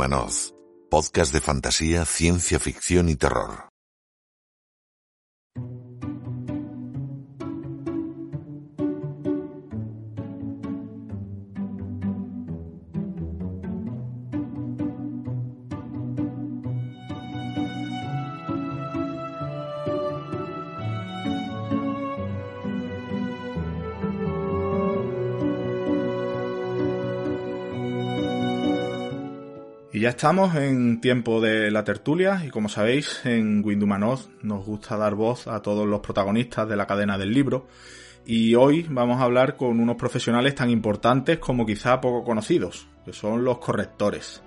Windumanoz, podcast de fantasía, ciencia ficción y terror. Estamos en tiempo de la tertulia y como sabéis en Windumanoz nos gusta dar voz a todos los protagonistas de la cadena del libro y hoy vamos a hablar con unos profesionales tan importantes como quizá poco conocidos, que son los correctores.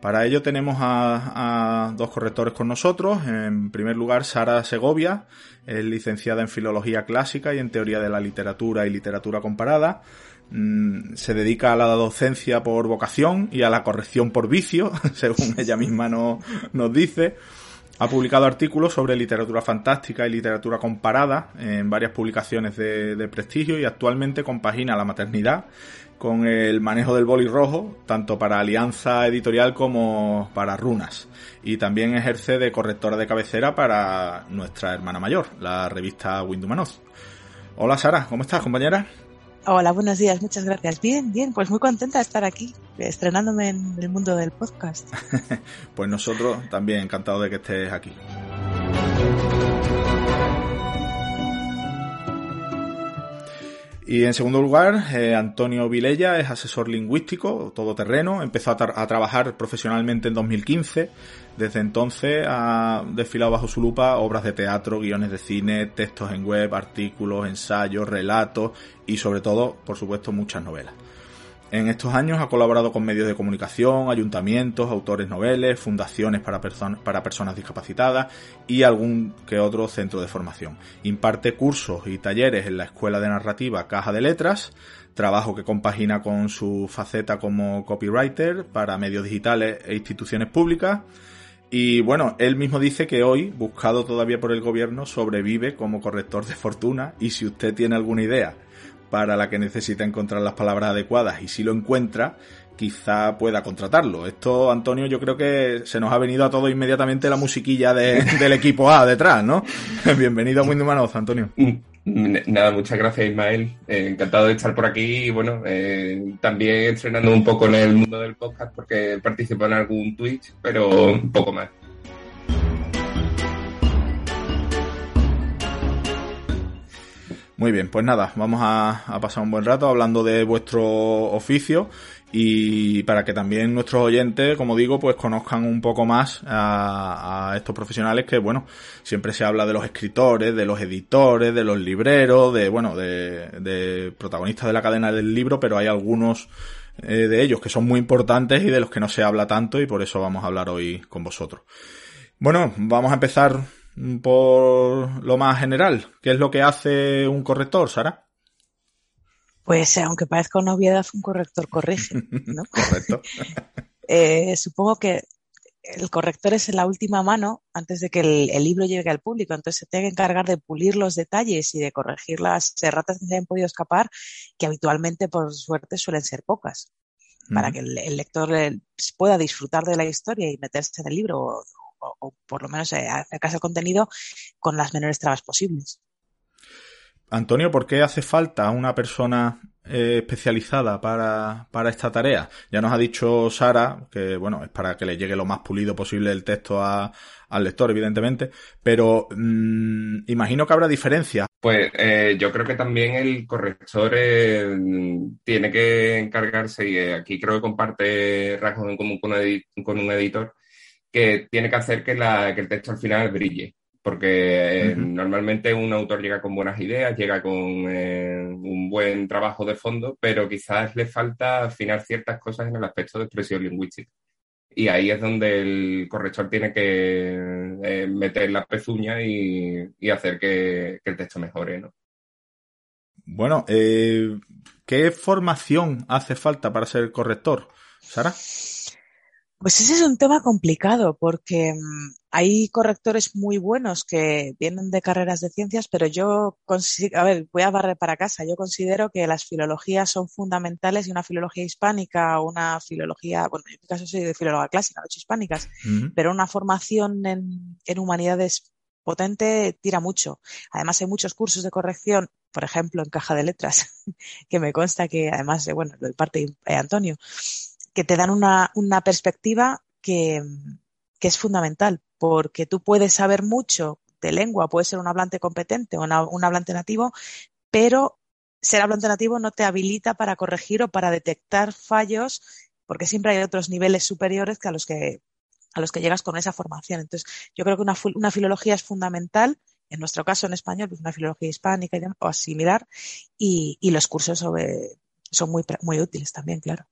Para ello tenemos a, dos correctores con nosotros. En primer lugar, Sara Segovia, es licenciada en Filología Clásica y en Teoría de la Literatura y Literatura Comparada. Mm, se dedica a la docencia por vocación y a la corrección por vicio, según ella misma nos dice. Ha publicado artículos sobre literatura fantástica y literatura comparada en varias publicaciones de prestigio y actualmente compagina la maternidad con el manejo del boli rojo, tanto para Alianza Editorial como para Runas. Y también ejerce de correctora de cabecera para nuestra hermana mayor, la revista Windumanoz. Hola Sara, ¿cómo estás, compañera? Hola, buenos días, muchas gracias. Bien, bien, pues muy contenta de estar aquí, estrenándome en el mundo del podcast. pues nosotros también encantados de que estés aquí. Y en segundo lugar, eh, Antonio Vilella es asesor lingüístico, todoterreno, empezó a, trabajar profesionalmente en 2015. Desde entonces ha desfilado bajo su lupa obras de teatro, guiones de cine, textos en web, artículos, ensayos, relatos y sobre todo, por supuesto, muchas novelas. En estos años ha colaborado con medios de comunicación, ayuntamientos, autores noveles, fundaciones para, para personas discapacitadas y algún que otro centro de formación. Imparte cursos y talleres en la Escuela de Narrativa Caja de Letras, trabajo que compagina con su faceta como copywriter para medios digitales e instituciones públicas. Y bueno, él mismo dice que hoy, buscado todavía por el gobierno, sobrevive como corrector de fortuna y si usted tiene alguna idea para la que necesita encontrar las palabras adecuadas y si lo encuentra, quizá pueda contratarlo. Esto, Antonio, yo creo que se nos ha venido a todos inmediatamente la musiquilla del equipo A detrás, ¿no? Bienvenido a Windumanoz, Antonio. Mm, nada, muchas gracias Ismael. Eh, encantado de estar por aquí y bueno, eh, también entrenando un poco en el mundo del podcast porque participo en algún Twitch, pero un poco más. Muy bien, pues nada, vamos a, pasar un buen rato hablando de vuestro oficio y para que también nuestros oyentes, como digo, pues conozcan un poco más a, estos profesionales que, bueno, siempre se habla de los escritores, de los editores, de los libreros, de, bueno, de, protagonistas de la cadena del libro, pero hay algunos eh, de ellos que son muy importantes y de los que no se habla tanto y por eso vamos a hablar hoy con vosotros. Bueno, vamos a empezar por lo más general. ¿Qué es lo que hace un corrector, Sara? Pues aunque parezca una obviedad, un corrector corrige, ¿no? Correcto. Eh, supongo que el corrector es en la última mano antes de que el, libro llegue al público, entonces se tiene que encargar de pulir los detalles y de corregir las erratas que se han podido escapar, que habitualmente, por suerte, suelen ser pocas, para que el, el lector eh, pueda disfrutar de la historia y meterse en el libro o, por lo menos eh, acercarse al contenido con las menores trabas posibles. Antonio, ¿por qué hace falta una persona eh, especializada para, esta tarea? Ya nos ha dicho Sara que, bueno, es para que le llegue lo más pulido posible el texto al lector, evidentemente, pero mm, imagino que habrá diferencias. Pues eh, yo creo que también el corrector tiene que encargarse, y aquí creo que comparte rasgos en común con un editor, que tiene que hacer que, el texto al final brille. Porque eh, normalmente un autor llega con buenas ideas, llega con eh, un buen trabajo de fondo, pero quizás le falta afinar ciertas cosas en el aspecto de expresión lingüística. Y ahí es donde el corrector tiene que eh, meter la pezuña y, hacer que, el texto mejore, ¿no? Bueno, ¿qué formación hace falta para ser corrector, Sara? Pues ese es un tema complicado porque mm, hay correctores muy buenos que vienen de carreras de ciencias, pero yo a ver, voy a barrer para casa. Yo considero que las filologías son fundamentales y una filología hispánica o una filología, bueno, en mi caso soy de filología clásica, no hispánicas, pero una formación en, en humanidades potente tira mucho. Además hay muchos cursos de corrección, por ejemplo, en caja de letras, que me consta que además, de, bueno, del parte de Antonio, que te dan una, una perspectiva que, que, es fundamental, porque tú puedes saber mucho de lengua, puedes ser un hablante competente o un hablante nativo, pero ser hablante nativo no te habilita para corregir o para detectar fallos, porque siempre hay otros niveles superiores que a los que, a los que llegas con esa formación. Entonces, yo creo que una, una filología es fundamental en nuestro caso en español, pues una filología hispánica o similar, y, y los cursos sobre, son muy, muy útiles también, claro.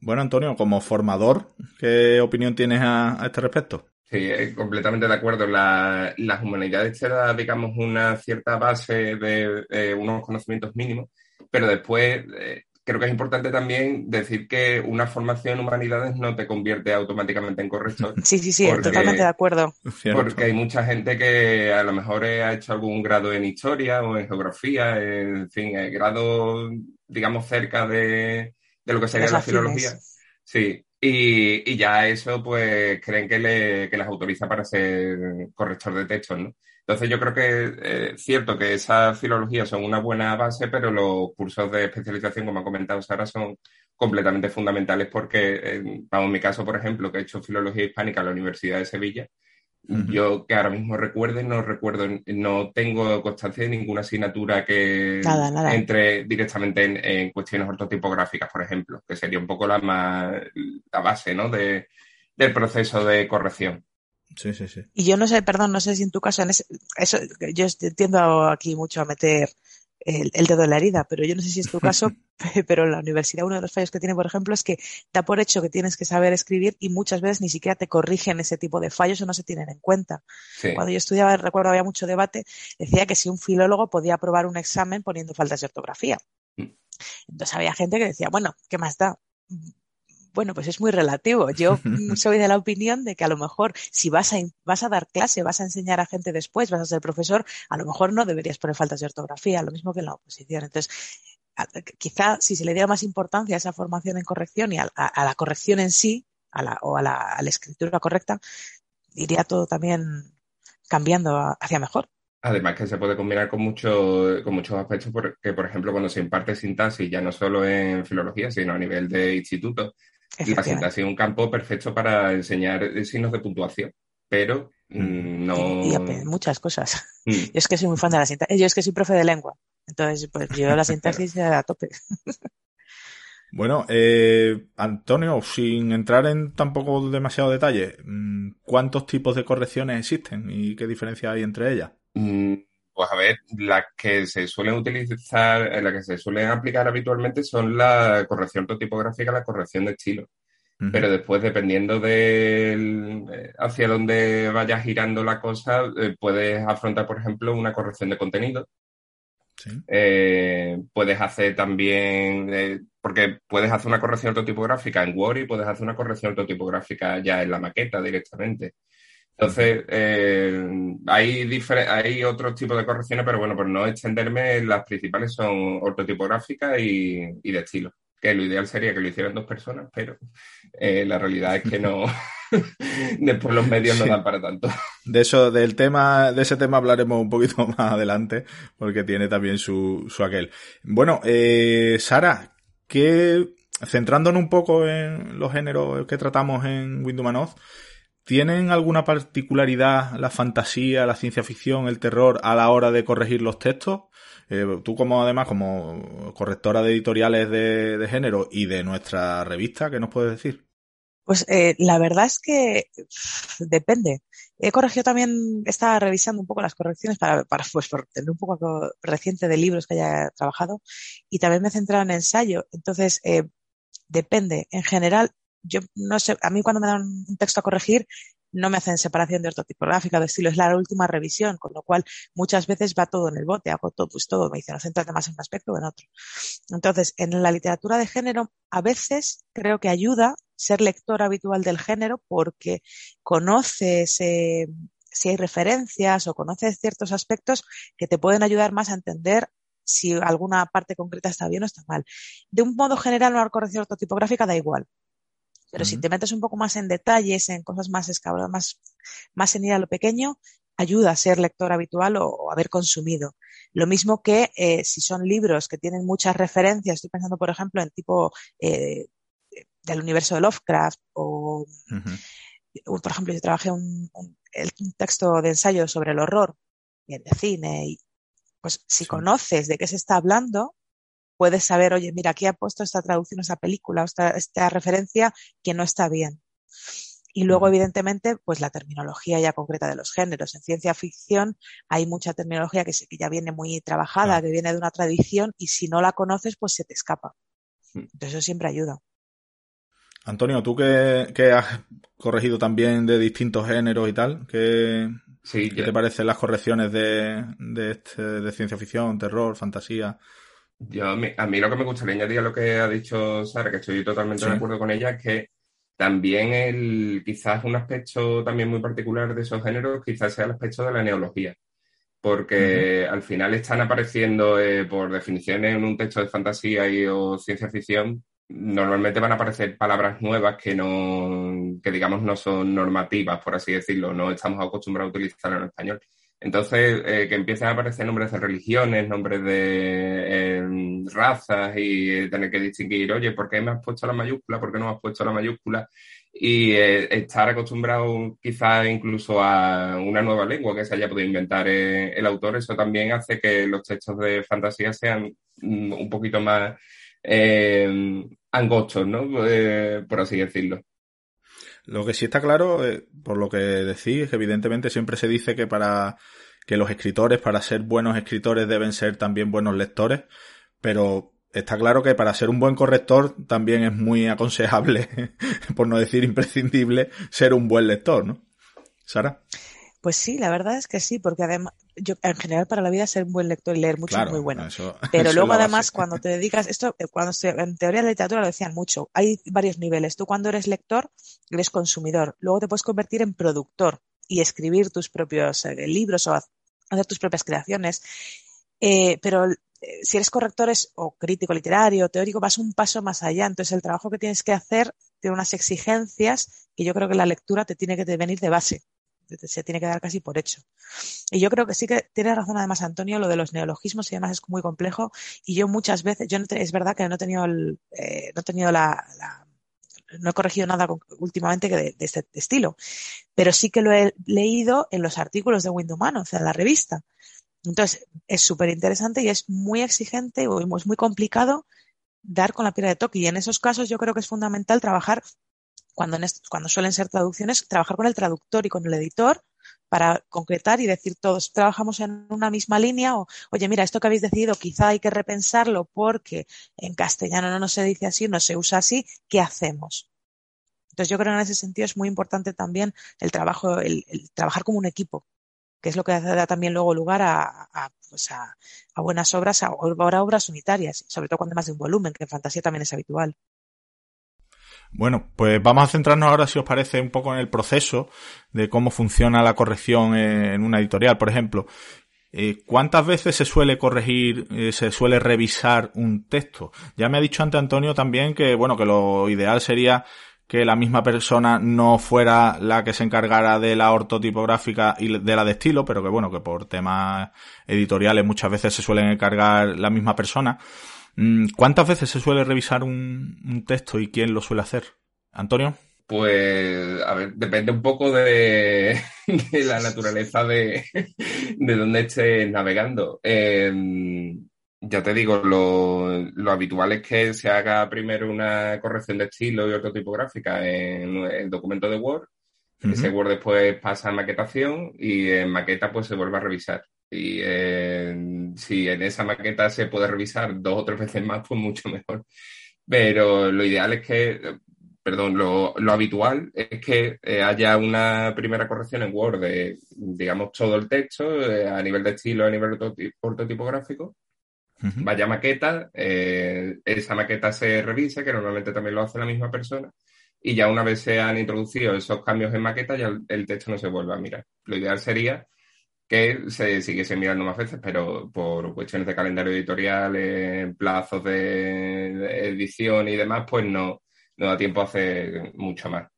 Bueno, Antonio, como formador, ¿qué opinión tienes a, este respecto? Sí, eh, completamente de acuerdo. La, las humanidades te da, digamos, una cierta base de, unos conocimientos mínimos, pero después eh, creo que es importante también decir que una formación en humanidades no te convierte automáticamente en corrector. Sí, sí, sí, totalmente de acuerdo. Porque hay mucha gente que a lo mejor ha hecho algún grado en historia o en geografía, en fin, grado, digamos, cerca de, de lo que sería la filología. Sí, y, y, ya eso, pues creen que, le, que les autoriza para ser corrector de textos, ¿no? Entonces yo creo que es eh, cierto que esas filologías son una buena base, pero los cursos de especialización, como ha comentado Sara, son completamente fundamentales porque, vamos, en mi caso, por ejemplo, que he hecho filología hispánica en la Universidad de Sevilla, yo que ahora mismo recuerde, no recuerdo, no tengo constancia de ninguna asignatura que entre directamente en, cuestiones ortotipográficas, por ejemplo, que sería un poco la más la base ¿no? de, del proceso de corrección. Sí, sí, sí. Y yo no sé, perdón, no sé si en tu caso, en eso, yo entiendo aquí mucho a meter el, dedo en la herida, pero yo no sé si es tu caso, pero la universidad uno de los fallos que tiene, por ejemplo, es que da por hecho que tienes que saber escribir y muchas veces ni siquiera te corrigen ese tipo de fallos o no se tienen en cuenta. Cuando yo estudiaba, recuerdo, había mucho debate, decía que si un filólogo podía aprobar un examen poniendo faltas de ortografía. Mm. Entonces había gente que decía, bueno, ¿qué más da? Bueno, pues es muy relativo. Yo soy de la opinión de que a lo mejor si vas a, vas a dar clase, vas a enseñar a gente después, vas a ser profesor, a lo mejor no deberías poner faltas de ortografía, lo mismo que en la oposición. Entonces, quizá si se le diera más importancia a esa formación en corrección y a, la corrección en sí, a la, o a la, a la escritura correcta, iría todo también cambiando hacia mejor. Además que se puede combinar con, mucho, con muchos aspectos, porque por ejemplo cuando se imparte sintaxis, ya no solo en filología, sino a nivel de instituto, la sintaxis es un campo perfecto para enseñar signos de puntuación, pero mm. Mm, no... Y, muchas cosas. Mm. Yo es que soy muy fan de la sintaxis. Yo es que soy profe de lengua. Entonces, pues yo la sintaxis a tope. Bueno, eh, Antonio, sin entrar en tampoco demasiado detalle, ¿cuántos tipos de correcciones existen y qué diferencia hay entre ellas? Pues a ver, las que se suelen utilizar, las que se suelen aplicar habitualmente son la corrección ortotipográfica y la corrección de estilo. Pero después, dependiendo de eh, hacia dónde vaya girando la cosa, eh, puedes afrontar, por ejemplo, una corrección de contenido. Eh, puedes hacer también, porque puedes hacer una corrección ortotipográfica en Word y puedes hacer una corrección ortotipográfica ya en la maqueta directamente. Entonces, eh, hay, hay otros tipos de correcciones, pero bueno, por no extenderme, las principales son ortotipográficas y, y de estilo. Que lo ideal sería que lo hicieran dos personas, pero eh, la realidad es que no. Después los medios no dan para tanto. De eso, del tema, de ese tema hablaremos un poquito más adelante, porque tiene también su, su aquel. Bueno, eh, Sara, que centrándonos un poco en los géneros que tratamos en Windows ¿Tienen alguna particularidad la fantasía, la ciencia ficción, el terror a la hora de corregir los textos? Eh, tú como además como correctora de editoriales de, género y de nuestra revista, ¿qué nos puedes decir? Pues eh, la verdad es que depende. He corregido también, estaba revisando un poco las correcciones para, para pues, por tener un poco reciente de libros que haya trabajado y también me he centrado en ensayo. Entonces, eh, depende. En general, yo no sé, a mí cuando me dan un texto a corregir, no me hacen separación de ortotipográfica, de estilo, es la última revisión, con lo cual muchas veces va todo en el bote, hago todo, pues todo, me dicen, no céntrate más en un aspecto o en otro. Entonces, en la literatura de género, a veces creo que ayuda ser lector habitual del género porque conoces si hay referencias o conoces ciertos aspectos que te pueden ayudar más a entender si alguna parte concreta está bien o está mal. De un modo general, una corrección ortotipográfica da igual. Pero si te metes un poco más en detalles, en cosas más escabrosas, más, más en ir a lo pequeño, ayuda a ser lector habitual o, haber consumido. Lo mismo que eh, si son libros que tienen muchas referencias, estoy pensando, por ejemplo, en tipo eh, del universo de Lovecraft o, por ejemplo, yo trabajé un, un, texto de ensayo sobre el horror de cine y pues si conoces de qué se está hablando, puedes saber, oye, mira, aquí ha puesto esta traducción, esta película, esta, esta referencia que no está bien. Y luego, evidentemente, pues la terminología ya concreta de los géneros. En ciencia ficción hay mucha terminología que, que ya viene muy trabajada, que viene de una tradición y si no la conoces, pues se te escapa. Entonces eso siempre ayuda. Antonio, tú que, has corregido también de distintos géneros y tal, ¿qué, te parecen las correcciones de, de, este, de ciencia ficción, terror, fantasía? Yo, a mí, lo que me gustaría añadir a lo que ha dicho Sara, que estoy totalmente de acuerdo con ella, es que también el, quizás un aspecto también muy particular de esos géneros, quizás sea el aspecto de la neología, porque al final están apareciendo eh, por definiciones en un texto de fantasía y o ciencia ficción, normalmente van a aparecer palabras nuevas que no, que digamos no son normativas, por así decirlo, no estamos acostumbrados a utilizarlo en español. Entonces, eh, que empiecen a aparecer nombres de religiones, nombres de em, razas y eh, tener que distinguir, oye, ¿por qué me has puesto la mayúscula? ¿Por qué no me has puesto la mayúscula? Y eh, estar acostumbrado quizás incluso a una nueva lengua que se haya podido inventar el autor, eso también hace que los textos de fantasía sean mm, un poquito más angostos, ¿no? por así decirlo. Lo que sí está claro, eh, por lo que decís, evidentemente siempre se dice que para que los escritores, para ser buenos escritores, deben ser también buenos lectores, pero está claro que para ser un buen corrector también es muy aconsejable, por no decir imprescindible, ser un buen lector, ¿no? Sara. Pues sí, la verdad es que sí, porque además, yo en general para la vida ser un buen lector y leer mucho es muy bueno. Pero luego además cuando te dedicas, esto eh, cuando se, en teoría de la literatura lo decían mucho, hay varios niveles. Tú cuando eres lector, eres consumidor. Luego te puedes convertir en productor y escribir tus propios eh, libros o hacer tus propias creaciones. Eh, pero si eres corrector o crítico literario, teórico, vas un paso más allá. Entonces el trabajo que tienes que hacer tiene unas exigencias que yo creo que la lectura te tiene que venir de base se tiene que dar casi por hecho. Y yo creo que sí que tiene razón además Antonio, lo de los neologismos y demás es muy complejo y yo muchas veces, yo no es verdad que no he tenido el, eh, no he tenido la, no he corregido nada últimamente de, de, este estilo, pero sí que lo he leído en los artículos de Windhumano, o sea, en la revista. Entonces, es súper interesante y es muy exigente o es muy complicado dar con la piedra de toque. Y en esos casos yo creo que es fundamental trabajar cuando, cuando suelen ser traducciones, trabajar con el traductor y con el editor para concretar y decir todos trabajamos en una misma línea o, oye, mira, esto que habéis decidido quizá hay que repensarlo porque en castellano no se dice así, no se usa así, ¿qué hacemos? Entonces yo creo que en ese sentido es muy importante también el trabajo, el, trabajar como un equipo, que es lo que da también luego lugar a, a, pues a, a buenas obras, a, obras unitarias, sobre todo cuando hay más de un volumen, que en fantasía también es habitual. Bueno, pues vamos a centrarnos ahora, si os parece, un poco en el proceso de cómo funciona la corrección en una editorial. Por ejemplo, eh, ¿cuántas veces se suele corregir, eh, se suele revisar un texto? Ya me ha dicho ante Antonio también que, bueno, que lo ideal sería que la misma persona no fuera la que se encargara de la ortotipográfica y de la de estilo, pero que bueno, que por temas editoriales muchas veces se suelen encargar la misma persona. Mm, ¿Cuántas veces se suele revisar un, texto y quién lo suele hacer? Antonio. Pues, a ver, depende un poco de, la naturaleza de, de donde estés navegando. Em, ya te digo, lo, habitual es que se haga primero una corrección de estilo y ortotipográfica en el documento de Word. Ese Word después pasa a maquetación y en maqueta pues se vuelve a revisar. Y si en esa maqueta se puede revisar dos o tres veces más, pues mucho mejor. Pero lo ideal es que, perdón, lo, habitual es que eh, haya una primera corrección en Word de, digamos, todo el texto eh, a nivel de estilo, a nivel ortotipográfico. Vaya maqueta, eh, esa maqueta se revisa, que normalmente también lo hace la misma persona, y ya una vez se han introducido esos cambios en maqueta, ya el, texto no se vuelve a mirar. Lo ideal sería que se siguiese mirando más veces, pero por cuestiones de calendario editorial, plazos de, edición y demás, pues no, no da tiempo a hacer mucho más.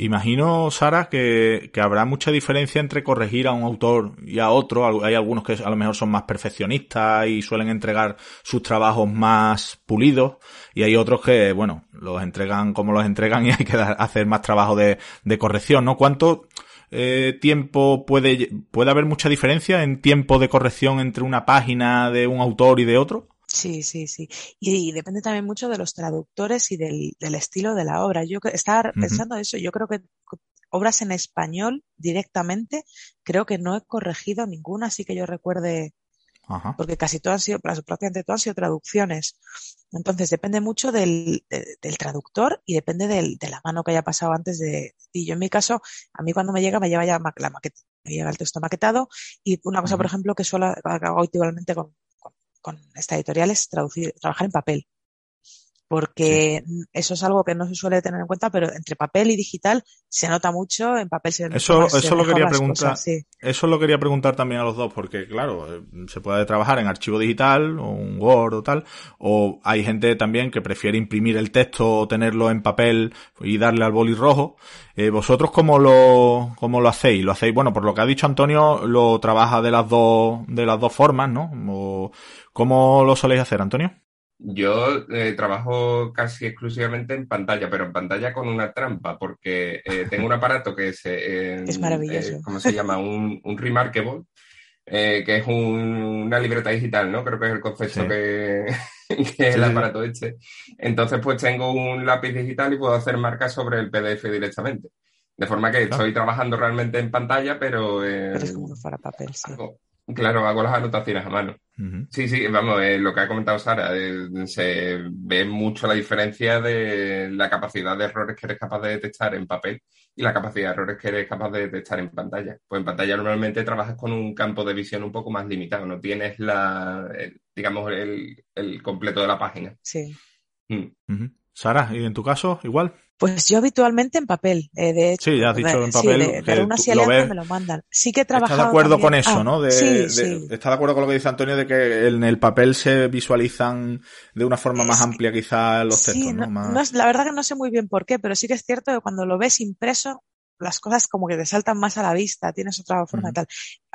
Imagino, Sara, que, habrá mucha diferencia entre corregir a un autor y a otro. Hay algunos que a lo mejor son más perfeccionistas y suelen entregar sus trabajos más pulidos. Y hay otros que, bueno, los entregan como los entregan y hay que hacer más trabajo de, corrección, ¿no? ¿Cuánto eh, tiempo puede, puede haber mucha diferencia en tiempo de corrección entre una página de un autor y de otro? Sí, sí, sí. Y, depende también mucho de los traductores y del, estilo de la obra. Yo estaba pensando eso, yo creo que obras en español directamente, creo que no he corregido ninguna, así que yo recuerde, porque casi todas han sido, prácticamente todas han sido traducciones. Entonces depende mucho del, del traductor y depende del, de la mano que haya pasado antes de ti. Yo en mi caso, a mí cuando me llega me lleva ya la maqueta, me llega el texto maquetado y una cosa, por ejemplo, que suelo hago igualmente con con esta editorial es traducir, trabajar en papel. Porque eso es algo que no se suele tener en cuenta, pero entre papel y digital se nota mucho, en papel se Eso, eso lo quería preguntar. Eso lo quería preguntar también a los dos, porque claro, eh, se puede trabajar en archivo digital, o un Word o tal, o hay gente también que prefiere imprimir el texto o tenerlo en papel y darle al boli rojo. Eh, ¿Vosotros cómo lo, cómo lo hacéis? Lo hacéis, bueno, por lo que ha dicho Antonio, lo trabaja de las dos, de las dos formas, ¿no? O, ¿Cómo lo soléis hacer, Antonio? Yo eh, trabajo casi exclusivamente en pantalla, pero en pantalla con una trampa, porque eh, tengo un aparato que es, eh, es maravilloso. ¿cómo se llama? Un, un Remarkable, que es una libreta digital, ¿no? Creo que es el concepto que, es el aparato este. Entonces, pues tengo un lápiz digital y puedo hacer marcas sobre el PDF directamente. De forma que estoy trabajando realmente en pantalla, pero... pero es como para papel, sí. Claro, hago las anotaciones a mano. Sí, sí, vamos, eh, lo que ha comentado Sara, eh, se ve mucho la diferencia de la capacidad de errores que eres capaz de detectar en papel y la capacidad de errores que eres capaz de detectar en pantalla. Pues en pantalla normalmente trabajas con un campo de visión un poco más limitado, no tienes la, digamos, el, completo de la página. Sí. Mm. Sara, ¿y en tu caso igual? Pues yo habitualmente en papel, eh, de hecho. Sí, ya has dicho en papel. Sí, de, una lo me lo mandan. Sí que he trabajado. ¿Estás de acuerdo con eso, ah, no? De, sí, sí. ¿Estás de acuerdo con lo que dice Antonio de que en el papel se visualizan de una forma más amplia quizás los textos, ¿no? no la verdad que no sé muy bien por qué, pero sí que es cierto que cuando lo ves impreso, las cosas como que te saltan más a la vista, tienes otra forma y tal.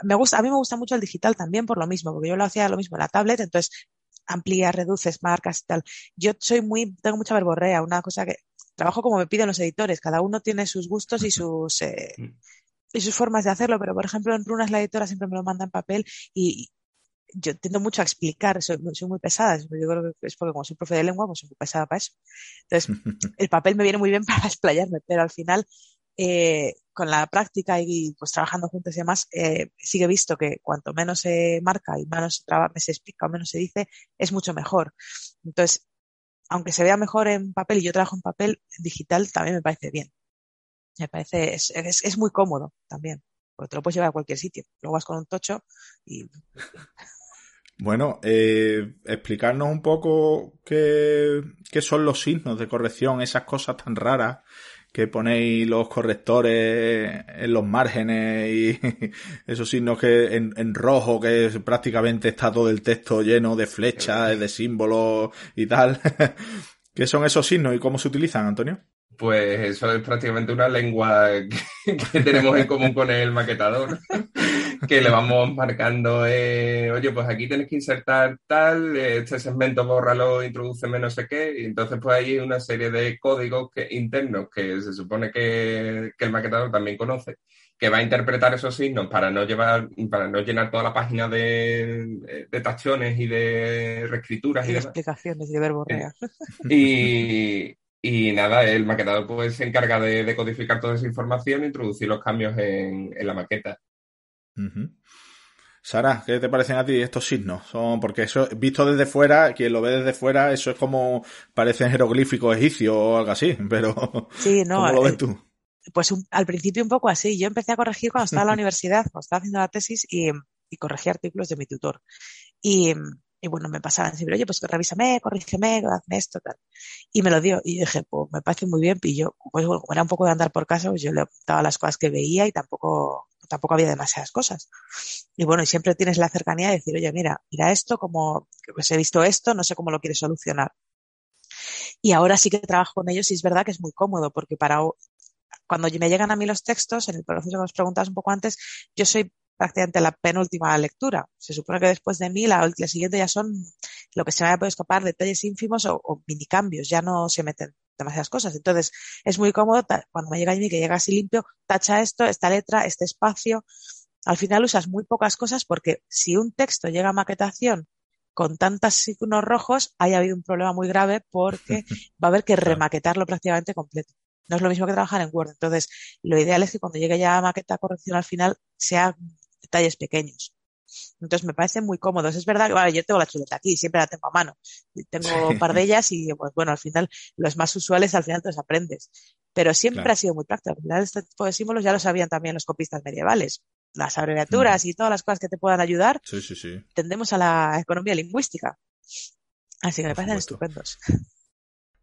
Me gusta, a mí me gusta mucho el digital también por lo mismo, porque yo lo hacía lo mismo en la tablet, entonces amplías, reduces marcas y tal. Yo soy muy, tengo mucha verborrea, una cosa que trabajo como me piden los editores, cada uno tiene sus gustos y sus, eh, mm. y sus formas de hacerlo, pero por ejemplo en Runas la editora siempre me lo manda en papel y yo tiendo mucho a explicar, soy, soy muy pesada, yo creo que es porque como soy profe de lengua, pues soy muy pesada para eso. Entonces, el papel me viene muy bien para explayarme, pero al final, eh, con la práctica y pues trabajando juntos y demás, eh, sí que he visto que cuanto menos se marca y menos se, traba, se explica o menos se dice, es mucho mejor. Entonces, aunque se vea mejor en papel y yo trabajo en papel, digital también me parece bien. Me parece, es, es, muy cómodo también, porque te lo puedes llevar a cualquier sitio. Luego vas con un tocho y... Bueno, eh, explicarnos un poco qué, qué son los signos de corrección, esas cosas tan raras que ponéis los correctores en los márgenes y esos signos que en, rojo que prácticamente está todo el texto lleno de flechas, de símbolos y tal. ¿Qué son esos signos y cómo se utilizan, Antonio? Pues eso es prácticamente una lengua que, tenemos en común con el maquetador, que le vamos marcando, eh, oye, pues aquí tienes que insertar tal, este segmento bórralo, introduce no sé qué, y entonces pues hay una serie de códigos que, internos que se supone que, el maquetador también conoce, que va a interpretar esos signos para no llevar, para no llenar toda la página de, de tachones y de reescrituras y, de explicaciones y de verborrea. Y, y nada, el maquetador pues se encarga de, codificar toda esa información e introducir los cambios en, la maqueta. Sara, ¿qué te parecen a ti estos signos? Son, porque eso, visto desde fuera, quien lo ve desde fuera, eso es como parecen jeroglíficos egipcios o algo así, pero sí, no, ¿cómo lo ves tú? Pues al principio un poco así. Yo empecé a corregir cuando estaba en la universidad, cuando estaba haciendo la tesis y, y corregí artículos de mi tutor. Y, Y bueno, me pasaban siempre, oye, pues revísame, corrígeme, hazme esto, tal. Y me lo dio. Y dije, pues me parece muy bien. Y yo, pues bueno, como era un poco de andar por casa, pues yo le apuntaba las cosas que veía y tampoco, tampoco había demasiadas cosas. Y bueno, y siempre tienes la cercanía de decir, oye, mira, mira esto, como, pues he visto esto, no sé cómo lo quieres solucionar. Y ahora sí que trabajo con ellos y es verdad que es muy cómodo porque para cuando me llegan a mí los textos, en el proceso que nos preguntas un poco antes, yo soy prácticamente la penúltima lectura. Se supone que después de mí, la, siguiente ya son lo que se me haya podido escapar, detalles ínfimos o, o mini cambios, ya no se meten demasiadas cosas. Entonces, es muy cómodo cuando me llega a mí que llega así limpio, tacha esto, esta letra, este espacio. Al final usas muy pocas cosas porque si un texto llega a maquetación con tantos signos rojos, haya habido un problema muy grave porque va a haber que remaquetarlo prácticamente completo. No es lo mismo que trabajar en Word. Entonces, lo ideal es que cuando llegue ya a maqueta corrección al final, sea detalles pequeños. Entonces me parecen muy cómodos. Es verdad que vale, yo tengo la chuleta aquí, siempre la tengo a mano. Tengo un par de ellas y pues bueno, al final los más usuales al final te los aprendes. Pero siempre ha sido muy práctico. Al final este tipo de símbolos ya lo sabían también los copistas medievales. Las abreviaturas mm. y todas las cosas que te puedan ayudar. Sí, sí, sí. Tendemos a la economía lingüística. Así que me parecen estupendos.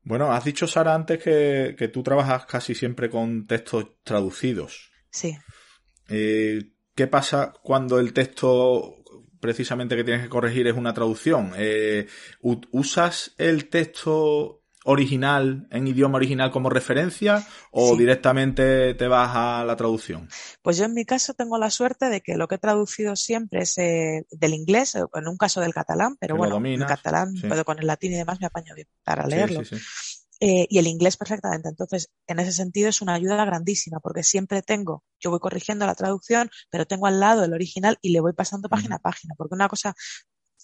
Bueno, has dicho, Sara, antes que, que, tú trabajas casi siempre con textos traducidos. Sí. Eh, ¿Qué pasa cuando el texto precisamente que tienes que corregir es una traducción? Eh, ¿Usas el texto original en idioma original como referencia o directamente te vas a la traducción? Pues yo en mi caso tengo la suerte de que lo que he traducido siempre es eh, del inglés, en un caso del catalán, pero bueno, en catalán puedo con el latín y demás me apaño bien para leerlo. Sí, eh, y el inglés perfectamente. Entonces, en ese sentido es una ayuda grandísima porque siempre tengo, yo voy corrigiendo la traducción, pero tengo al lado el original y le voy pasando página a página, porque una cosa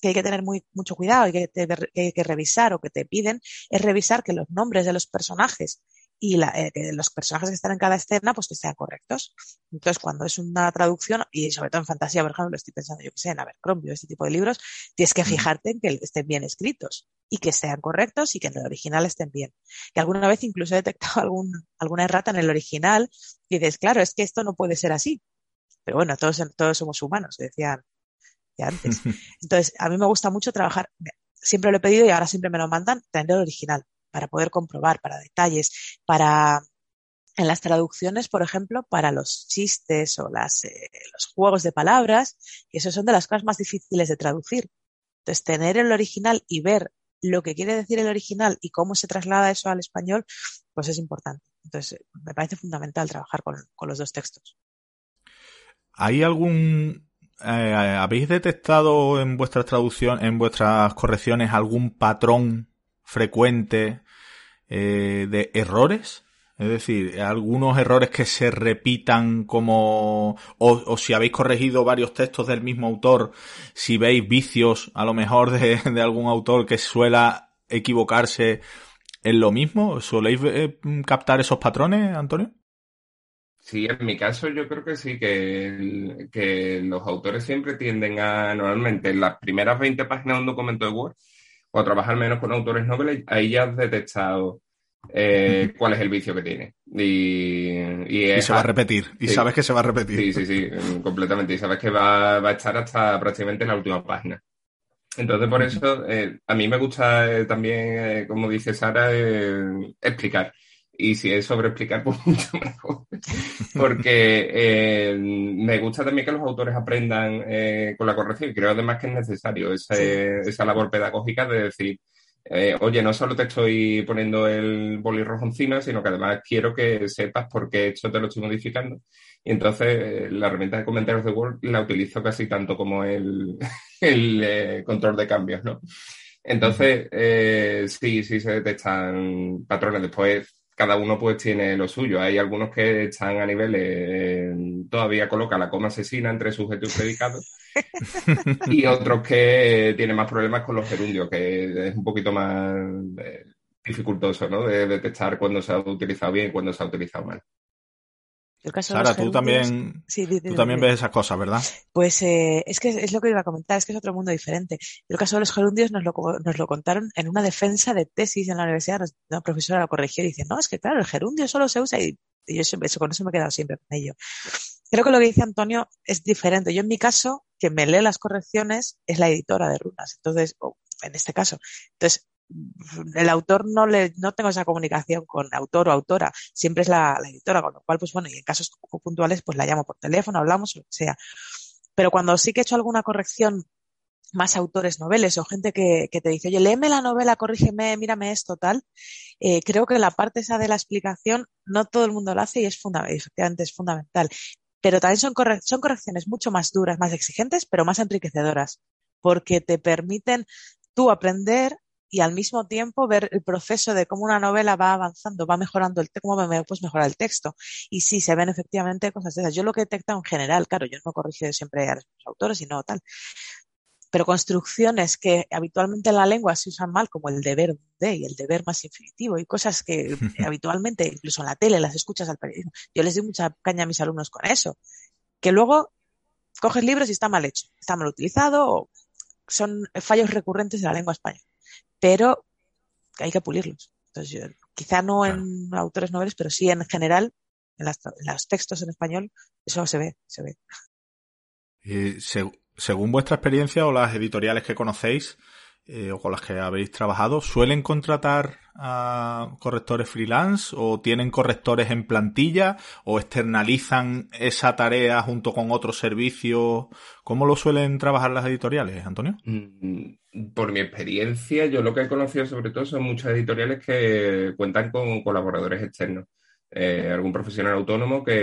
que hay que tener muy, mucho cuidado y que, que hay que revisar o que te piden es revisar que los nombres de los personajes y la, eh, los personajes que están en cada escena pues que sean correctos. Entonces, cuando es una traducción, y sobre todo en fantasía, por ejemplo, estoy pensando, yo que sé, en Abercrombie o este tipo de libros, tienes que fijarte en que estén bien escritos y que sean correctos y que en el original estén bien. Y alguna vez incluso he detectado algún, alguna errata en el original y dices, claro, es que esto no puede ser así. Pero bueno, todos, todos somos humanos, decían antes. Entonces, a mí me gusta mucho trabajar, siempre lo he pedido y ahora siempre me lo mandan, tener el original para poder comprobar, para detalles, para en las traducciones, por ejemplo, para los chistes o las, eh, los juegos de palabras, que eso son de las cosas más difíciles de traducir. Entonces, tener el original y ver lo que quiere decir el original y cómo se traslada eso al español, pues es importante. Entonces, me parece fundamental trabajar con, con los dos textos. ¿Hay algún eh, ¿Habéis detectado en vuestras traducciones, en vuestras correcciones, algún patrón frecuente eh, de errores? Es decir, algunos errores que se repitan como, o, si habéis corregido varios textos del mismo autor, si veis vicios a lo mejor de, algún autor que suela equivocarse en lo mismo, ¿soléis eh, captar esos patrones, Antonio? Sí, en mi caso yo creo que sí, que, que los autores siempre tienden a, normalmente, en las primeras 20 páginas de un documento de Word, o trabajar menos con autores noveles, ahí ya has detectado eh, cuál es el vicio que tiene. Y, se va a repetir. Y sabes que se va a repetir. Sí, sí, sí, completamente. Y sabes que va, a estar hasta prácticamente la última página. Entonces, por eso, eh, a mí me gusta eh, también, como dice Sara, explicar. Y si es sobre explicar, pues mucho mejor. Porque me gusta también que los autores aprendan con la corrección. Y creo además que es necesario esa labor pedagógica de decir, eh, oye, no solo te estoy poniendo el boli rojo encima, sino que además quiero que sepas por qué esto te lo estoy modificando. Y entonces eh, la herramienta de comentarios de Word la utilizo casi tanto como el, eh, control de cambios, ¿no? Entonces, sí, sí se detectan patrones. Después, cada uno pues tiene lo suyo. Hay algunos que están a niveles, todavía coloca la coma asesina entre sujeto y predicado. y otros que tienen más problemas con los gerundios, que es un poquito más eh, dificultoso, ¿no? De detectar cuándo se ha utilizado bien y cuándo se ha utilizado mal. Sara, tú también, tú también ves esas cosas, ¿verdad? Pues eh, es que es lo que iba a comentar, es que es otro mundo diferente. El caso de los gerundios nos lo, nos lo contaron en una defensa de tesis en la universidad, una profesora lo corrigió y dice, no, es que claro, el gerundio solo se usa y, yo eso, con eso me he quedado siempre con ello. creo que lo que dice Antonio es diferente. Yo en mi caso, quien me lee las correcciones es la editora de runas. Entonces, en este caso, entonces el autor no le, no tengo esa comunicación con autor o autora, siempre es la, editora, con lo cual, pues bueno, y en casos puntuales, pues la llamo por teléfono, hablamos, lo que sea. Pero cuando sí que he hecho alguna corrección más autores noveles o gente que, te dice, oye, léeme la novela, corrígeme, mírame esto, tal, eh, creo que la parte esa de la explicación no todo el mundo lo hace y es fundamental, efectivamente es fundamental. Pero también son correcciones mucho más duras, más exigentes, pero más enriquecedoras, porque te permiten tú aprender y al mismo tiempo ver el proceso de cómo una novela va avanzando, va mejorando el texto, cómo pues mejorar el texto. Y sí, se ven efectivamente cosas de esas. Yo lo que he detectado en general, claro, yo no corrijo siempre a los autores, sino tal, pero construcciones que habitualmente en la lengua se usan mal, como el deber de y el deber más infinitivo, y cosas que habitualmente, incluso en la tele, las escuchas al periodismo. Yo les doy mucha caña a mis alumnos con eso. Que luego coges libros y está mal hecho, está mal utilizado, o son fallos recurrentes de la lengua española pero hay que pulirlos. Entonces, quizá no en autores noveles, pero sí en general, en, los textos en español, eso se ve, se ve. Y según vuestra experiencia o las editoriales que conocéis, eh, o con las que habéis trabajado, ¿suelen contratar correctores freelance o tienen correctores en plantilla o externalizan esa tarea junto con otros servicios? ¿Cómo lo suelen trabajar las editoriales, Antonio? Mm, por mi experiencia, yo lo que he conocido sobre todo son muchas editoriales que cuentan con colaboradores externos. Eh, algún profesional autónomo que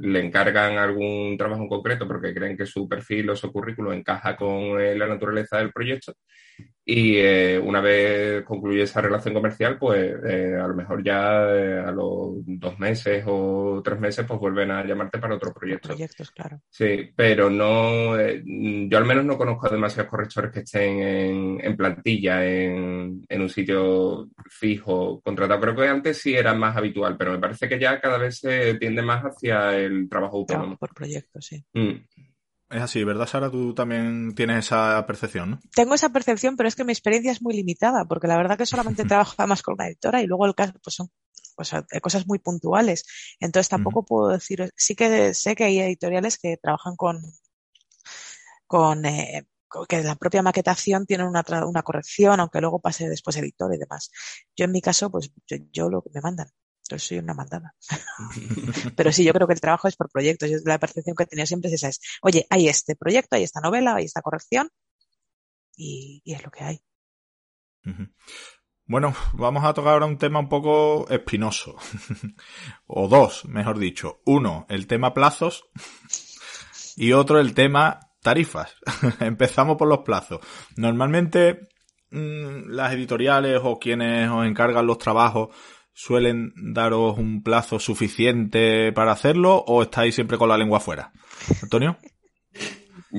le encargan algún trabajo en concreto porque creen que su perfil o su currículo encaja con eh, la naturaleza del proyecto y eh, una vez concluye esa relación comercial, pues eh, a lo mejor ya eh, a los dos meses o tres meses, pues vuelven a llamarte para otro proyecto. Proyectos, claro. Sí, pero no, yo al menos no conozco demasiados correctores que estén en, en plantilla, en, en, un sitio fijo, contratado. Creo que antes sí era más habitual, pero me parece que ya cada vez se tiende más hacia el trabajo autónomo. por proyecto, sí. Mm. Es así, ¿verdad, Sara? Tú también tienes esa percepción, ¿no? Tengo esa percepción, pero es que mi experiencia es muy limitada, porque la verdad que solamente trabajo además con una editora y luego el caso, pues son cosas muy puntuales. Entonces tampoco puedo decir, sí que sé que hay editoriales que trabajan con, con, eh, que la propia maquetación tiene una, una corrección, aunque luego pase después editor y demás. Yo en mi caso, pues yo, yo lo que me mandan. Soy una mandada. Pero sí, yo creo que el trabajo es por proyectos. Yo, la percepción que he tenido siempre es esa. Es, oye, hay este proyecto, hay esta novela, hay esta corrección y, es lo que hay. Bueno, vamos a tocar ahora un tema un poco espinoso. o dos, mejor dicho. Uno, el tema plazos y otro, el tema tarifas. Empezamos por los plazos. Normalmente mm, las editoriales o quienes os encargan los trabajos suelen daros un plazo suficiente para hacerlo o estáis siempre con la lengua fuera? Antonio.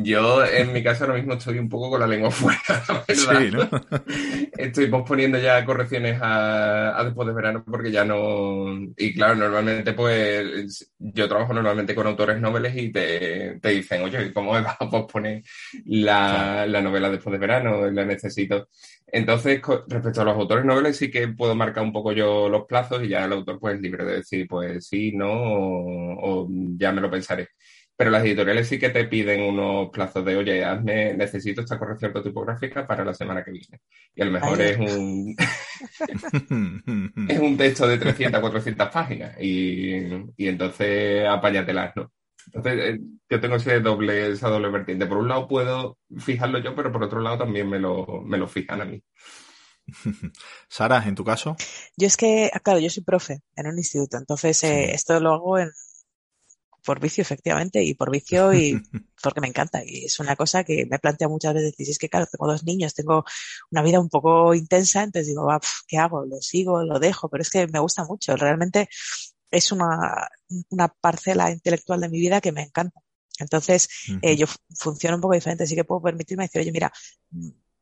Yo en mi caso ahora mismo estoy un poco con la lengua fuera, Sí, ¿no? Estoy posponiendo ya correcciones a, después de verano porque ya no... Y claro, normalmente pues yo trabajo normalmente con autores noveles y te, dicen, oye, ¿cómo me vas a posponer la, la novela después de verano? La necesito. Entonces, respecto a los autores noveles, sí que puedo marcar un poco yo los plazos y ya el autor pues es libre de decir, pues sí, no, o, ya me lo pensaré. Pero las editoriales sí que te piden unos plazos de, oye, hazme, necesito esta corrección tipográfica para la semana que viene. Y a lo mejor es un, es un texto de 300, 400 páginas y, y entonces apáñatelas, ¿no? Entonces, eh, yo tengo ese doble, esa doble vertiente. Por un lado puedo fijarlo yo, pero por otro lado también me lo, me lo fijan a mí. Sara, ¿en tu caso? Yo es que, ah, claro, yo soy profe en un instituto, entonces eh, esto lo hago en, por vicio, efectivamente, y por vicio y porque me encanta. Y es una cosa que me he planteado muchas veces. Y es que, claro, tengo dos niños, tengo una vida un poco intensa, entonces digo, ¿qué hago? ¿Lo sigo? ¿Lo dejo? Pero es que me gusta mucho. Realmente es una, una parcela intelectual de mi vida que me encanta. Entonces, eh, yo funciono un poco diferente, así que puedo permitirme decir, oye, mira,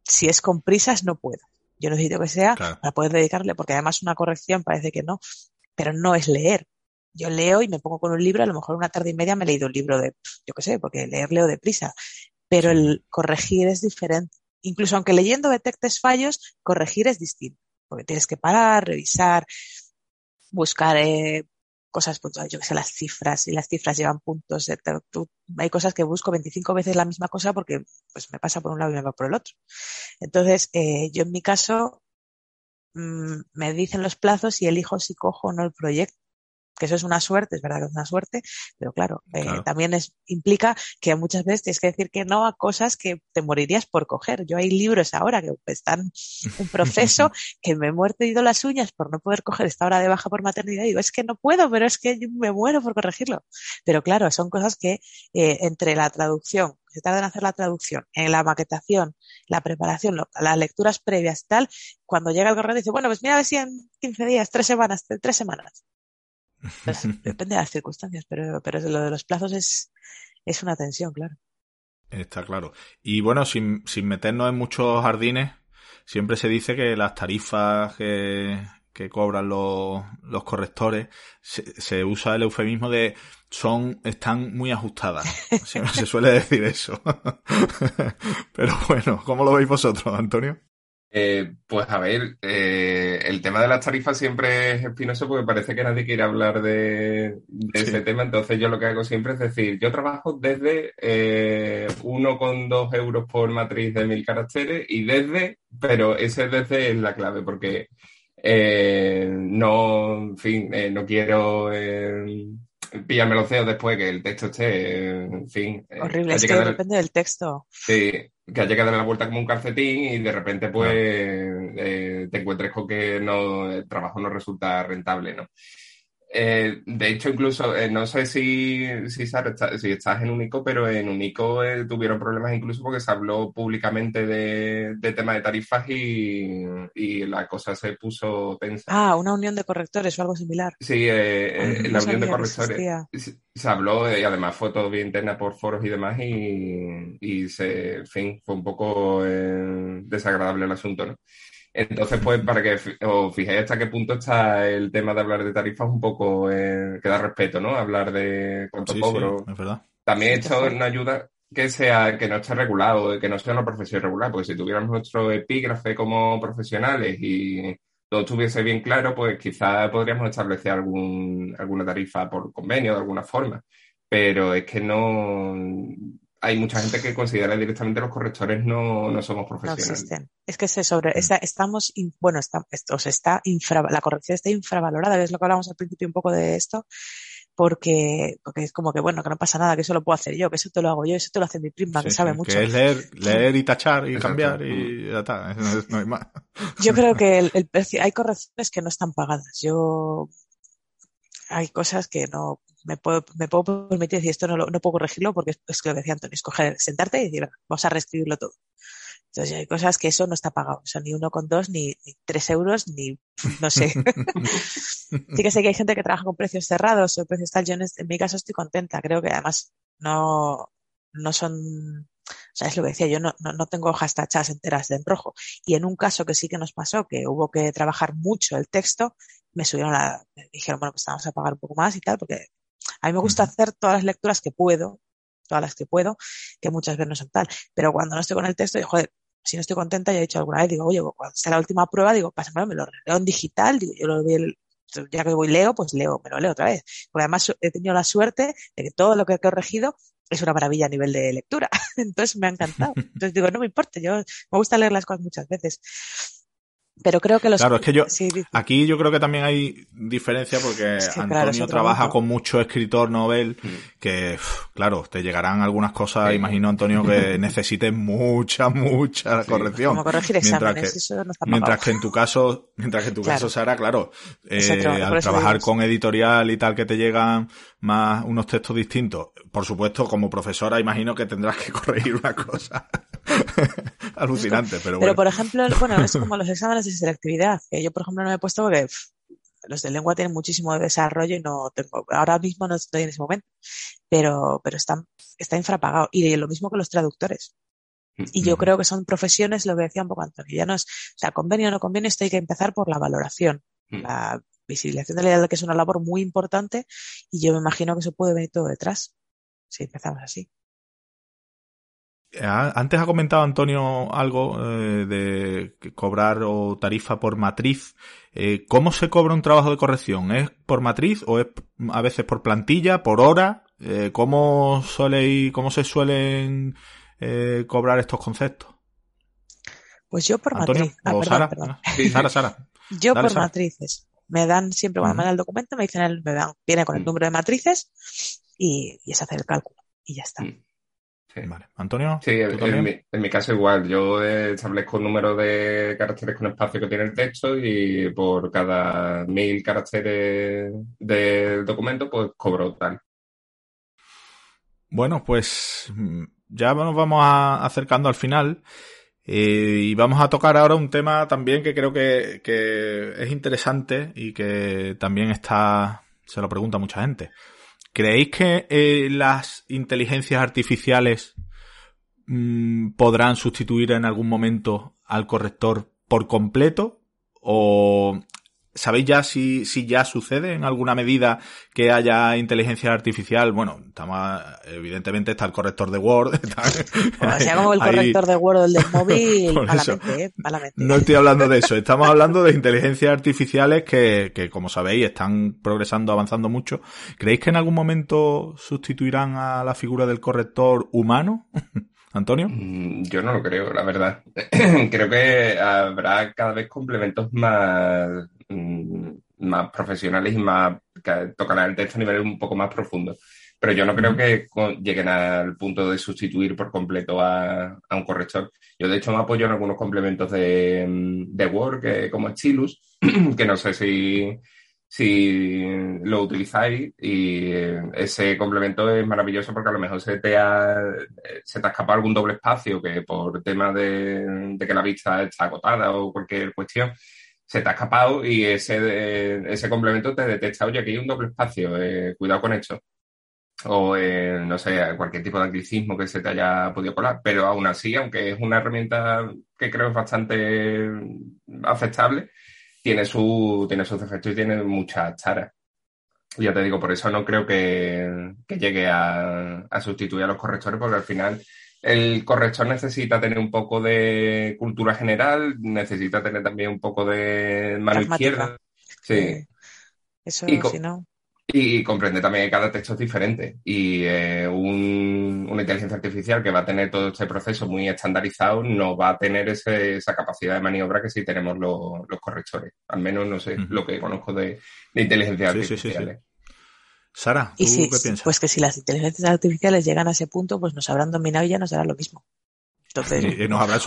si es con prisas, no puedo. Yo necesito que sea para poder dedicarle, porque además una corrección parece que no, pero no es leer. Yo leo y me pongo con un libro, a lo mejor una tarde y media me he leído un libro de, yo qué sé, porque leer leo deprisa, pero el corregir es diferente. Incluso aunque leyendo detectes fallos, corregir es distinto, porque tienes que parar, revisar, buscar eh, cosas puntuales, yo que sé, las cifras, y las cifras llevan puntos. hay cosas que busco 25 veces la misma cosa porque pues me pasa por un lado y me va por el otro. Entonces, eh, yo en mi caso, mm, me dicen los plazos y elijo si cojo o no el proyecto que eso es una suerte, es verdad que es una suerte, pero claro, eh, también es, implica que muchas veces tienes que decir que no a cosas que te morirías por coger. Yo hay libros ahora que están en proceso que me he muerto las uñas por no poder coger esta hora de baja por maternidad y digo, es que no puedo, pero es que me muero por corregirlo. Pero claro, son cosas que eh, entre la traducción, se tarda en hacer la traducción, en la maquetación, la preparación, las lecturas previas y tal, cuando llega el correo dice, bueno, pues mira a ver si en 15 días, tres semanas, tres semanas. Pues, depende de las circunstancias, pero, pero lo de los plazos es, es una tensión, claro. Está claro. Y bueno, sin, sin meternos en muchos jardines, siempre se dice que las tarifas que, que cobran los, los correctores, se, se, usa el eufemismo de son, están muy ajustadas. se suele decir eso. Pero bueno, ¿cómo lo veis vosotros, Antonio? Eh, pues a ver, eh, el tema de las tarifas siempre es espinoso porque parece que nadie quiere hablar de, ese tema, entonces yo lo que hago siempre es decir, yo trabajo desde eh, 1,2 euros por matriz de mil caracteres y desde, pero ese desde es la clave porque eh, no, en fin, eh, no quiero pillarme los dedos después que el texto esté, en fin. Horrible, es que depende del texto. Sí, que haya que darle la vuelta como un calcetín y de repente pues eh, te encuentres con que no, el trabajo no resulta rentable, ¿no? Eh, de hecho, incluso, eh, no sé si, si, si, estás en Unico, pero en Unico tuvieron problemas incluso porque se habló públicamente de, de tema de tarifas y, y, la cosa se puso tensa. Ah, una unión de correctores o algo similar. Sí, la unión de correctores. Se habló y además fue todo bien interna por foros y demás y, y se, en fin, fue un poco desagradable el asunto, ¿no? Entonces, pues, para que os fijéis hasta qué punto está el tema de hablar de tarifas un poco, eh, que da respeto, ¿no? Hablar de cuánto cobro. es verdad. También esto nos ayuda que sea, que no esté regulado, que no sea una profesión regular, porque si tuviéramos nuestro epígrafe como profesionales y todo estuviese bien claro, pues quizás podríamos establecer algún, alguna tarifa por convenio de alguna forma. Pero es que no, hay mucha gente que considera directamente los correctores no, no somos profesionales. No existen. Es que se sobre, mm. estamos, bueno, está, está infra, la corrección está infravalorada, es lo que hablamos al principio un poco de esto, porque, porque es como que, bueno, que no pasa nada, que eso lo puedo hacer yo, que eso te lo hago yo, eso te lo hace mi prima, que sabe mucho. Que es leer, leer y tachar y cambiar y ya está, no, hay más. Yo creo que el, el hay correcciones que no están pagadas. Yo, hay cosas que no, me puedo, me puedo permitir decir esto no, no puedo corregirlo porque es, lo que decía Antonio, escoger, sentarte y decir, vamos a reescribirlo todo. Entonces hay cosas que eso no está pagado, o ni uno con dos, ni, tres euros, ni no sé. sí que sé que hay gente que trabaja con precios cerrados o precios tal, yo en, mi caso estoy contenta, creo que además no, no son, sea, es lo que decía, yo no, no, no, tengo hojas tachadas enteras de en rojo. Y en un caso que sí que nos pasó, que hubo que trabajar mucho el texto, me subieron la, me dijeron, bueno, pues vamos a pagar un poco más y tal, porque a mí me gusta hacer todas las lecturas que puedo, todas las que puedo, que muchas veces no son tal. Pero cuando no estoy con el texto, digo, joder, si no estoy contenta, ya he dicho alguna vez, digo, oye, cuando sea la última prueba, digo, pásamelo, me lo leo en digital, digo, yo lo vi ya que voy leo, pues leo, me lo leo otra vez. Porque además he tenido la suerte de que todo lo que he corregido es una maravilla a nivel de lectura. Entonces me ha encantado. Entonces digo, no me importa, yo me gusta leer las cosas muchas veces. Pero creo que los. Claro, es que yo. aquí yo creo que también hay diferencia porque Antonio trabaja con mucho escritor novel mm. que, claro, te llegarán algunas cosas, imagino, Antonio, que necesites mucha, mucha corrección. Como corregir exámenes, mientras que, eso no está mientras que en tu caso, mientras que en tu caso, Sara, claro, eh, al trabajar con editorial y tal que te llegan más unos textos distintos, por supuesto, como profesora, imagino que tendrás que corregir una cosa alucinante, pero bueno. Pero por ejemplo, bueno, es como los exámenes de selectividad, que yo, por ejemplo, no me he puesto porque los de lengua tienen muchísimo desarrollo y no tengo, ahora mismo no estoy en ese momento, pero, pero está, está infrapagado. Y lo mismo que los traductores. Y yo creo que son profesiones, lo que decía un poco Antonio, ya no es, o sea, convenio o no convenio, esto hay que empezar por la valoración, la visibilización de la edad, que es una labor muy importante, y yo me imagino que eso puede venir todo detrás, si empezamos así. Antes ha comentado Antonio algo eh, de cobrar o tarifa por matriz. Eh, ¿Cómo se cobra un trabajo de corrección? ¿Es por matriz o es a veces por plantilla, por hora? Eh, ¿cómo, suele, ¿Cómo se suelen cobrar estos conceptos? Pues yo por matriz. Ah, Sara? Sara, Sara. Yo por matrices. Me dan siempre, cuando me dan el documento, me dicen, el, me dan, viene con el mm. número de matrices y, y es hacer el cálculo. Y ya está. Vale. Antonio. Sí, en, mi, caso igual. Yo establezco el número de caracteres con espacio que tiene el texto y por cada mil caracteres del documento, pues cobro tal. Bueno, pues mm, ya nos vamos acercando al final. Eh, y vamos a tocar ahora un tema también que creo que, es interesante y que también está, se lo pregunta mucha gente. ¿Creéis que eh, las inteligencias artificiales mm, podrán sustituir en algún momento al corrector por completo? ¿O ¿Sabéis ya si, si ya sucede en alguna medida que haya inteligencia artificial? Bueno, estamos, evidentemente está el corrector de Word. o sea, como el corrector de Word o el del móvil, ¿eh? No estoy hablando de eso, estamos hablando de inteligencias artificiales que, que, como sabéis, están progresando, avanzando mucho. ¿Creéis que en algún momento sustituirán a la figura del corrector humano? Antonio? Mm, yo no lo creo, la verdad. creo que habrá cada vez complementos más más profesionales y más que tocan el texto a nivel un poco más profundo. Pero yo no creo que lleguen al punto de sustituir por completo a, un corrector. Yo, de hecho, me apoyo en algunos complementos de, mm, de Word, como Chilus, que no sé si, si lo utilizáis y eh, ese complemento es maravilloso porque a lo mejor se te ha, se te ha escapado algún doble espacio que por tema de, de que la vista está agotada o cualquier cuestión se te ha escapado y ese, ese complemento te detecta, oye, aquí hay un doble espacio, eh, cuidado con eso. O, eh, no sé, cualquier tipo de anglicismo que se te haya podido colar. Pero aún así, aunque es una herramienta que creo es bastante aceptable, tiene, su, tiene sus efectos y tiene muchas taras. Ya te digo, por eso no creo que, llegue a, a sustituir a los correctores, porque al final el corrector necesita tener un poco de cultura general, necesita tener también un poco de mano izquierda. Sí. Eso, y, si no. Y comprende también que cada texto es diferente. Y eh, una inteligencia artificial que va a tener todo este proceso muy estandarizado no va a tener esa capacidad de maniobra que sí tenemos los correctores. Al menos no sé lo que conozco de, inteligencia artificial. Sara, ¿tú qué piensas? Pues que si las inteligencias artificiales llegan a ese punto, pues nos habrán dominado y ya nos dará lo mismo. Entonces,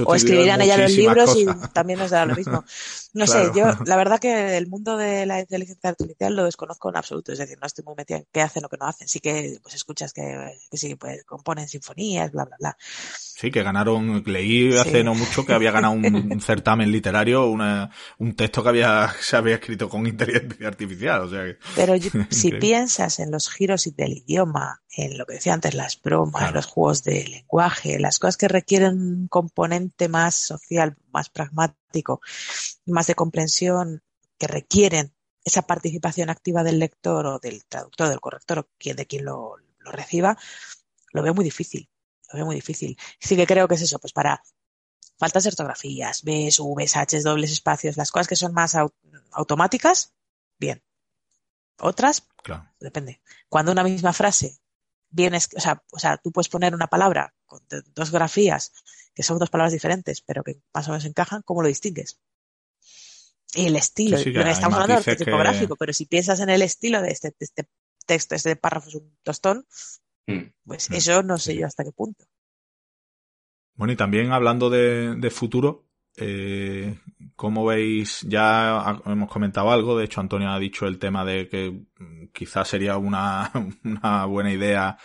o escribirán ella los libros y también nos dará lo mismo. No sé, yo la verdad que el mundo de la inteligencia artificial lo desconozco en absoluto, es decir, no estoy muy metida en qué hacen o qué no hacen. Sí que pues escuchas que, que sí, pues componen sinfonías, bla, bla, bla. Sí, que ganaron, leí hace no mucho que había ganado un, certamen literario, una, un texto que había, se había escrito con inteligencia artificial, o sea Pero si piensas en los giros del idioma, en lo que decía antes, las bromas, los juegos de lenguaje, las cosas que requieren un componente más social, más pragmático, más de comprensión, que requieren esa participación activa del lector o del traductor, del corrector o de quien lo, lo reciba, lo veo muy difícil lo veo muy difícil. Sí que creo que es eso, pues para faltas de ortografías, Bs, Vs, Hs, dobles espacios, las cosas que son más automáticas, bien. Otras, claro. depende. Cuando una misma frase viene, o sea, o sea, tú puedes poner una palabra con dos grafías que son dos palabras diferentes, pero que más o menos encajan, ¿cómo lo distingues? Y el estilo, sí, estamos hablando de tipográfico, pero si piensas en el estilo de este, de este texto, este párrafo es un tostón, Mm. Pues mm. eso no sé yo hasta qué punto. Bueno, y también hablando de, futuro, eh, ¿cómo veis? Ya hemos comentado algo, de hecho Antonio ha dicho el tema de que mm, quizás sería una, una buena idea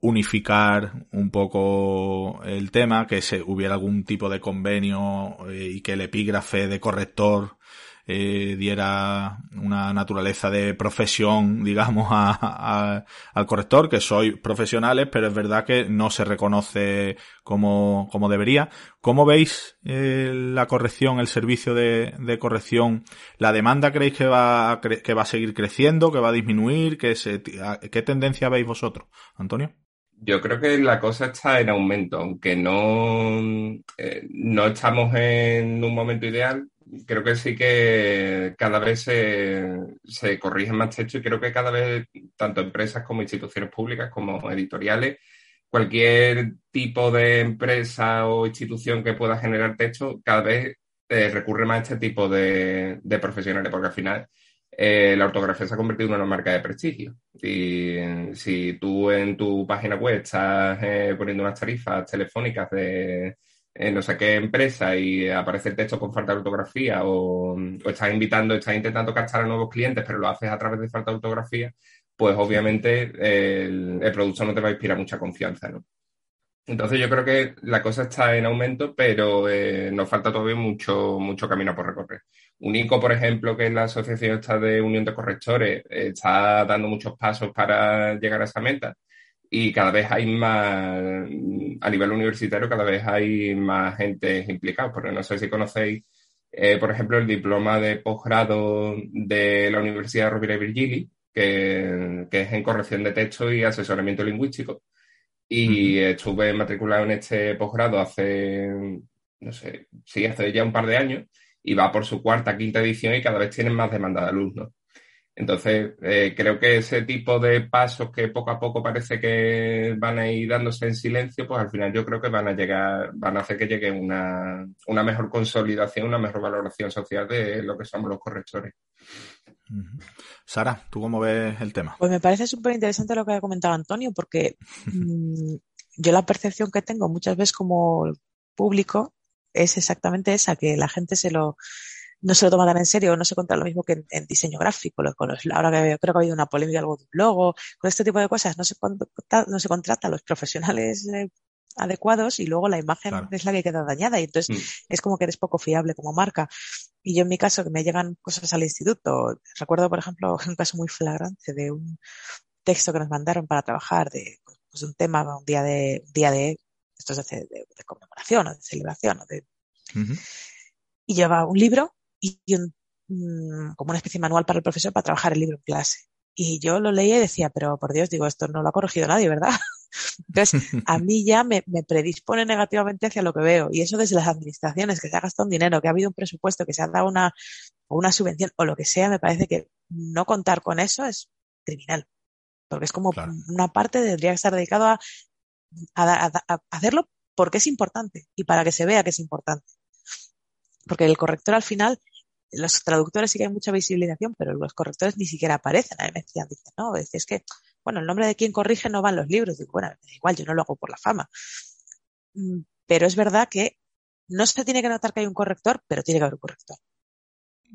unificar un poco el tema, que se hubiera algún tipo de convenio eh, y que el epígrafe de corrector eh, diera una naturaleza de profesión, digamos, a, al corrector, que soy profesionales, pero es verdad que no se reconoce como, como debería. ¿Cómo veis eh, la corrección, el servicio de, corrección? ¿La demanda creéis que va, que va a seguir creciendo, que va a disminuir? Que se, ¿Qué tendencia veis vosotros, Antonio? Yo creo que la cosa está en aumento, aunque no, eh, no estamos en un momento ideal. Creo que sí que cada vez se, se corrigen más textos y creo que cada vez tanto empresas como instituciones públicas como editoriales, cualquier tipo de empresa o institución que pueda generar texto, cada vez eh, recurre más a este tipo de, de profesionales, porque al final eh, la ortografía se ha convertido en una marca de prestigio. Y si tú en tu página web estás eh, poniendo unas tarifas telefónicas de eh, no sé qué empresa y aparece el texto con falta de ortografía o, estás invitando, estás intentando captar a nuevos clientes, pero lo haces a través de falta de ortografía, pues obviamente el, el producto no te va a inspirar mucha confianza, ¿no? Entonces yo creo que la cosa está en aumento, pero eh, nos falta todavía mucho, mucho camino por recorrer. UNICO, por ejemplo, que es la asociación esta de Unión de Correctores, está dando muchos pasos para llegar a esa meta y cada vez hay más, a nivel universitario, cada vez hay más gente implicada, porque no sé si conocéis, eh, por ejemplo, el diploma de posgrado de la Universidad Rovira y Virgili, que, que es en corrección de texto y asesoramiento lingüístico y estuve matriculado en este posgrado hace, no sé, sí, hace ya un par de años y va por su cuarta, quinta edición y cada vez tienen más demanda de alumnos. Entonces, eh, creo que ese tipo de pasos que poco a poco parece que van a ir dándose en silencio, pues al final yo creo que van a llegar, van a hacer que llegue una, una mejor consolidación, una mejor valoración social de lo que somos los correctores. Sara, ¿tú cómo ves el tema? Pues me parece súper interesante lo que ha comentado Antonio, porque mmm, yo la percepción que tengo muchas veces como público es exactamente esa, que la gente se lo no se lo toma tan en serio, no se cuenta lo mismo que en, en diseño gráfico, con los, ahora que creo que ha habido una polémica algo de un logo, con este tipo de cosas no se, no se contrata a los profesionales eh, adecuados y luego la imagen claro. es la que queda dañada y entonces mm. es como que eres poco fiable como marca. Y yo en mi caso, que me llegan cosas al instituto, recuerdo por ejemplo un caso muy flagrante de un texto que nos mandaron para trabajar de pues, un tema, un día de, un día de, esto es de, de, de conmemoración o de celebración. O de, uh -huh. Y lleva un libro y, y un, um, como una especie de manual para el profesor para trabajar el libro en clase. Y yo lo leía y decía, pero por Dios, digo, esto no lo ha corregido nadie, ¿verdad? Entonces, a mí ya me, me, predispone negativamente hacia lo que veo. Y eso desde las administraciones, que se ha gastado un dinero, que ha habido un presupuesto, que se ha dado una, una subvención o lo que sea, me parece que no contar con eso es criminal. Porque es como claro. una parte tendría que estar dedicado a, a, a, a, hacerlo porque es importante y para que se vea que es importante. Porque el corrector al final los traductores sí que hay mucha visibilización, pero los correctores ni siquiera aparecen. A mí me decían, dicen, no, es que, bueno, el nombre de quien corrige no va en los libros. Digo, bueno, me da igual, yo no lo hago por la fama. Mm, pero es verdad que no se tiene que notar que hay un corrector, pero tiene que haber un corrector.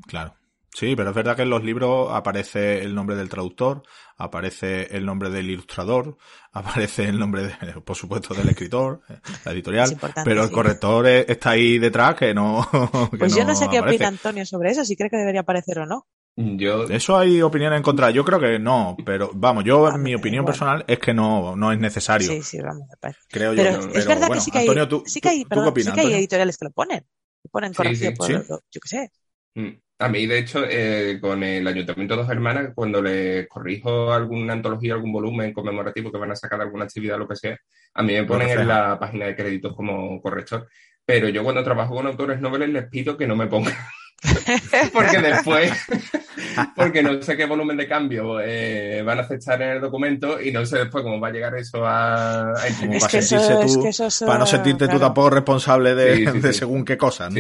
Claro. Sí, pero es verdad que en los libros aparece el nombre del traductor, aparece el nombre del ilustrador, aparece el nombre, de, por supuesto, del escritor, la editorial, pero el sí. corrector está ahí detrás que no. Que pues yo no sé qué aparece. opina Antonio sobre eso, si cree que debería aparecer o no. Yo... Eso hay opiniones en contra. Yo creo que no, pero vamos, yo, en mi opinión igual. personal es que no, no es necesario. Sí, sí, vamos, me parece. Creo pero yo. Es pero, verdad bueno, que sí que hay, Antonio, ¿tú, sí que hay, tú, perdón, ¿tú opinas, sí que hay editoriales que lo ponen. Que ponen corregido sí, por, sí. yo qué sé. Mm. A mí, de hecho, eh, con el Ayuntamiento de Dos Hermanas, cuando les corrijo alguna antología, algún volumen conmemorativo que van a sacar de alguna actividad, lo que sea, a mí me ponen en la página de créditos como corrector. Pero yo cuando trabajo con autores noveles les pido que no me pongan. porque después, porque no sé qué volumen de cambio eh, van a aceptar en el documento y no sé después cómo va a llegar eso a, a es para, que sentirse eso, tú, es que eso es, para no sentirte claro. tú tampoco responsable de, sí, sí, de según qué cosas. ¿no?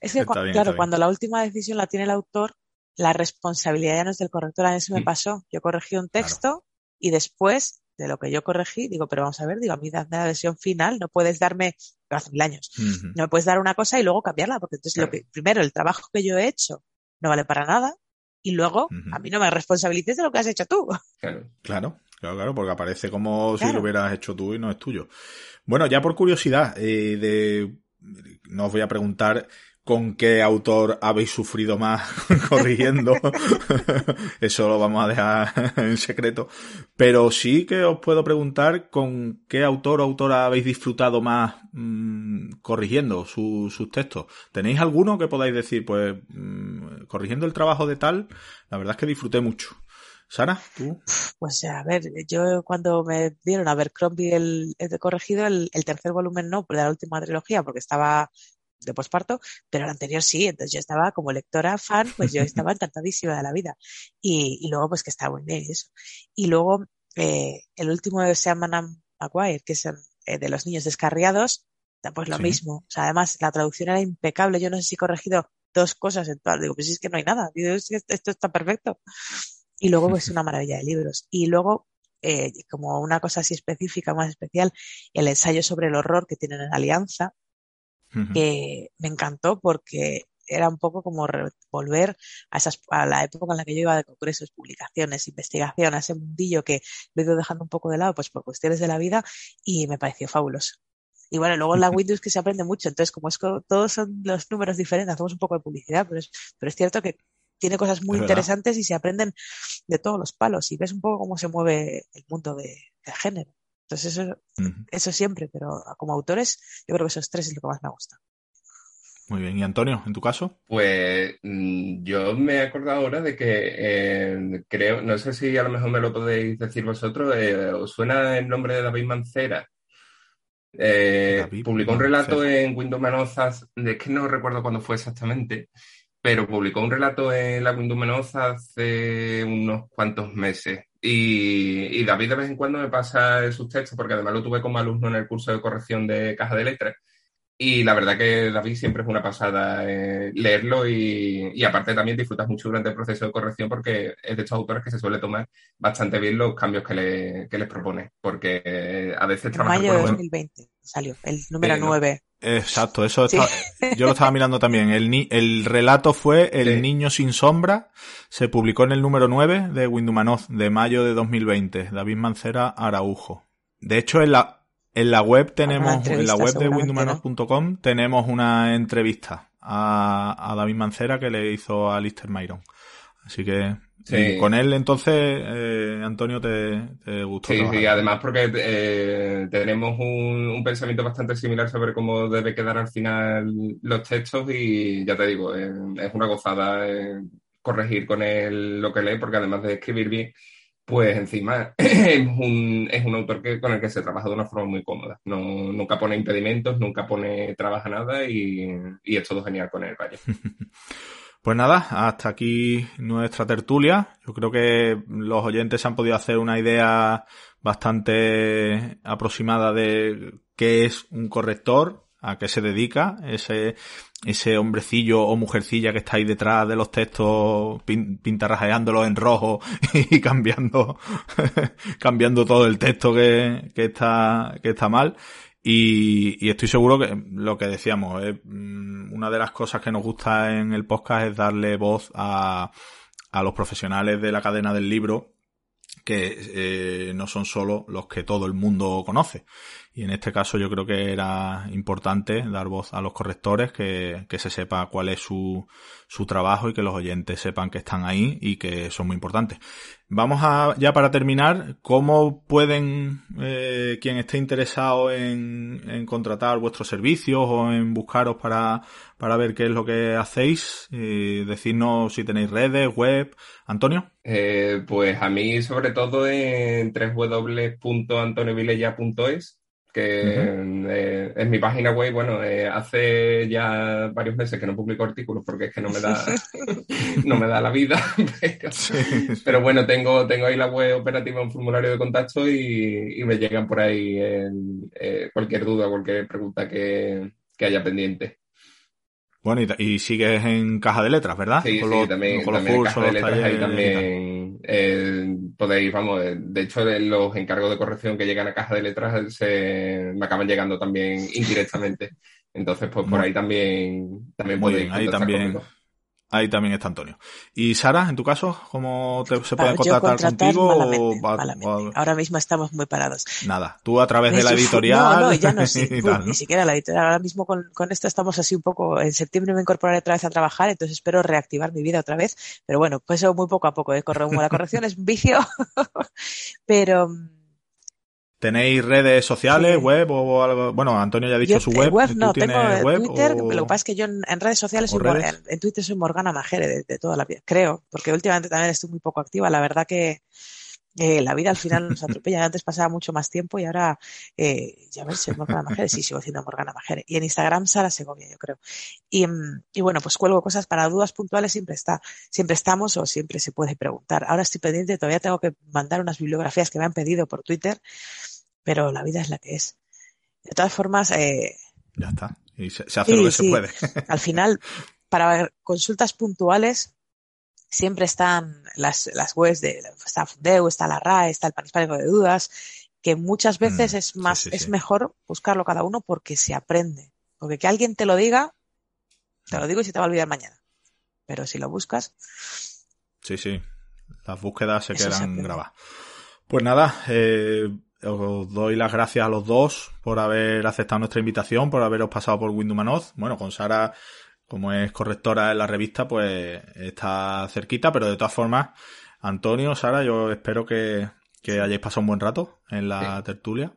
Es que, bien, claro, cuando la última decisión la tiene el autor, la responsabilidad ya no es del corrector. A mí eso me pasó. Yo corregí un texto claro. y después de lo que yo corregí, digo, pero vamos a ver, digo, a mí dame la versión final, no puedes darme, hace mil años, uh -huh. no me puedes dar una cosa y luego cambiarla, porque entonces claro. lo que, primero, el trabajo que yo he hecho no vale para nada y luego uh -huh. a mí no me responsabilices de lo que has hecho tú. Claro, claro, claro, claro porque aparece como claro. si lo hubieras hecho tú y no es tuyo. Bueno, ya por curiosidad, eh, de, no os voy a preguntar con qué autor habéis sufrido más corrigiendo. Eso lo vamos a dejar en secreto. Pero sí que os puedo preguntar con qué autor o autora habéis disfrutado más mmm, corrigiendo su, sus textos. ¿Tenéis alguno que podáis decir, pues, mmm, corrigiendo el trabajo de tal, la verdad es que disfruté mucho? Sara, tú. Pues a ver, yo cuando me dieron a ver Crombie el, el corregido, el, el, tercer volumen no, de la última trilogía, porque estaba de posparto, pero el anterior sí, entonces yo estaba como lectora fan, pues yo estaba encantadísima de la vida. Y, y luego pues que estaba muy bien eso. Y luego eh, el último de Sam Maguire, que es eh, de los niños descarriados, pues lo sí. mismo. O sea, además la traducción era impecable, yo no sé si he corregido dos cosas en todas, digo, pues es que no hay nada, digo, es que esto está perfecto. Y luego pues una maravilla de libros. Y luego eh, como una cosa así específica, más especial, el ensayo sobre el horror que tienen en Alianza, que me encantó porque era un poco como volver a, esas, a la época en la que yo iba de congresos, publicaciones, investigación, a ese mundillo que lo he ido dejando un poco de lado pues por cuestiones de la vida y me pareció fabuloso. Y bueno, luego en la Windows que se aprende mucho, entonces como es que todos son los números diferentes, hacemos un poco de publicidad, pero es, pero es cierto que tiene cosas muy interesantes y se aprenden de todos los palos y ves un poco cómo se mueve el mundo de, de género. Entonces eso, uh -huh. eso siempre, pero como autores yo creo que esos tres es lo que más me gusta. Muy bien, ¿y Antonio, en tu caso? Pues mm, yo me he acordado ahora de que eh, creo, no sé si a lo mejor me lo podéis decir vosotros, eh, ¿os suena el nombre de David Mancera? Eh, David publicó un relato Mancera. en Windows Manozas, es que no recuerdo cuándo fue exactamente, pero publicó un relato en la Windows Menoza hace unos cuantos meses. Y, y, David de vez en cuando me pasa sus textos, porque además lo tuve como alumno en el curso de corrección de caja de letras. Y la verdad que David siempre es una pasada eh, leerlo y, y, aparte también disfrutas mucho durante el proceso de corrección porque es de estos autores que se suele tomar bastante bien los cambios que, le, que les propone. Porque eh, a veces trabaja mayo de 2020 salió, el número sí, 9. Exacto, eso sí. está, yo lo estaba mirando también. El, ni, el relato fue El sí. Niño sin sombra, se publicó en el número 9 de Windumanoz de mayo de 2020, David Mancera Araujo. De hecho, en la, en la web tenemos, en la web de windumanoz.com ¿no? tenemos una entrevista a, a, David Mancera que le hizo a Lister Myron. Así que sí. con él entonces, eh, Antonio, te, te gustó. Sí, trabajar. sí, además porque eh, tenemos un, un, pensamiento bastante similar sobre cómo debe quedar al final los textos y ya te digo, eh, es una gozada eh, corregir con él lo que lee porque además de escribir bien, pues encima es un, es un autor que, con el que se trabaja de una forma muy cómoda. No, nunca pone impedimentos, nunca pone trabaja nada y, y es todo genial con él, vaya. Pues nada, hasta aquí nuestra tertulia. Yo creo que los oyentes han podido hacer una idea bastante aproximada de qué es un corrector, a qué se dedica ese, ese hombrecillo o mujercilla que está ahí detrás de los textos pin, pintarrajeándolos en rojo y cambiando, cambiando todo el texto que, que está, que está mal. Y, y, estoy seguro que lo que decíamos, eh, una de las cosas que nos gusta en el podcast es darle voz a, a los profesionales de la cadena del libro que eh, no son solo los que todo el mundo conoce. Y en este caso yo creo que era importante dar voz a los correctores, que, que se sepa cuál es su, su trabajo y que los oyentes sepan que están ahí y que son muy importantes. Vamos a, ya para terminar, ¿cómo pueden, eh, quien esté interesado en, en, contratar vuestros servicios o en buscaros para, para ver qué es lo que hacéis? Eh, decirnos si tenéis redes, web. Antonio. Eh, pues a mí sobre todo en www.antoniovilella.es que uh -huh. eh, es mi página web. Bueno, eh, hace ya varios meses que no publico artículos porque es que no me da, no me da la vida. Pero, sí. pero, bueno, tengo, tengo ahí la web operativa, un formulario de contacto y, y me llegan por ahí en, eh, cualquier duda, cualquier pregunta que, que haya pendiente. Bueno, y, y, sigues en caja de letras, ¿verdad? Sí, con sí, los, también, con también los cursos, en caja de letras ahí también eh, podéis, vamos, de hecho los encargos de corrección que llegan a caja de letras se me acaban llegando también indirectamente. Entonces, pues por ahí también, también Muy podéis bien, ahí también. Conmigo. Ahí también está Antonio. Y Sara, en tu caso, ¿cómo te, se pueden contratar contigo? Malamente, o, malamente. O... Ahora mismo estamos muy parados. Nada, tú a través de, la editorial. No, no, ya no, sí, tal, ¿no? ni siquiera la editorial. Ahora mismo con, con, esto estamos así un poco. En septiembre me incorporaré otra vez a trabajar, entonces espero reactivar mi vida otra vez. Pero bueno, pues eso muy poco a poco. ¿eh? La corrección es un vicio, pero ¿Tenéis redes sociales, web o algo? Bueno, Antonio ya ha dicho su eh, web. web no, tengo web Twitter. Lo que pasa es que yo en, redes sociales, soy, En, Twitter soy Morgana Majere de, toda la vida, creo, porque últimamente también estoy muy poco activa. La verdad que eh, la vida al final nos atropella. Antes pasaba mucho más tiempo y ahora, eh, ya ves, soy Morgana Majere. Sí, sigo siendo Morgana Majere. Y en Instagram, Sara Segovia, yo creo. Y, mm, y, bueno, pues cuelgo cosas para dudas puntuales, siempre está. Siempre estamos o siempre se puede preguntar. Ahora estoy pendiente, todavía tengo que mandar unas bibliografías que me han pedido por Twitter pero la vida es la que es. De todas formas, eh, ya está. Y se, hace lo que se puede. Al final, para consultas puntuales, siempre están las, las webs de está Fundeu, está la RAE, está el Pan de Dudas, que muchas veces mm, es más, es mejor buscarlo cada uno porque se aprende. Porque que alguien te lo diga, te lo digo y se te va a olvidar mañana. Pero si lo buscas. Sí, sí. Las búsquedas se quedan grabadas. Pues nada, eh, os doy las gracias a los dos por haber aceptado nuestra invitación, por haberos pasado por Windumanoz. Bueno, con Sara, como es correctora en la revista, pues está cerquita, pero de todas formas, Antonio, Sara, yo espero que, hayáis pasado un buen rato en la tertulia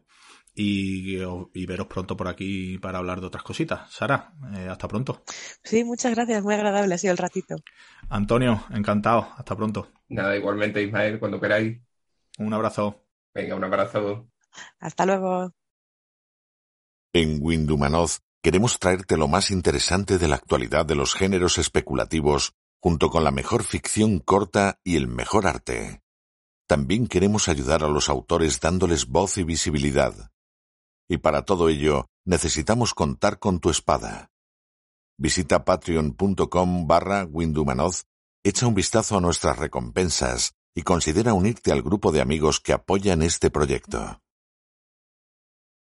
y, veros pronto por aquí para hablar de otras cositas. Sara, eh, hasta pronto. Sí, muchas gracias, muy agradable ha sido el ratito. Antonio, encantado, hasta pronto. Nada, igualmente Ismael, cuando queráis. Un abrazo. Venga, un abrazo. Hasta luego. En Windumanoz queremos traerte lo más interesante de la actualidad de los géneros especulativos, junto con la mejor ficción corta y el mejor arte. También queremos ayudar a los autores dándoles voz y visibilidad. Y para todo ello, necesitamos contar con tu espada. Visita patreon.com barra Windumanoz, echa un vistazo a nuestras recompensas y considera unirte al grupo de amigos que apoyan este proyecto.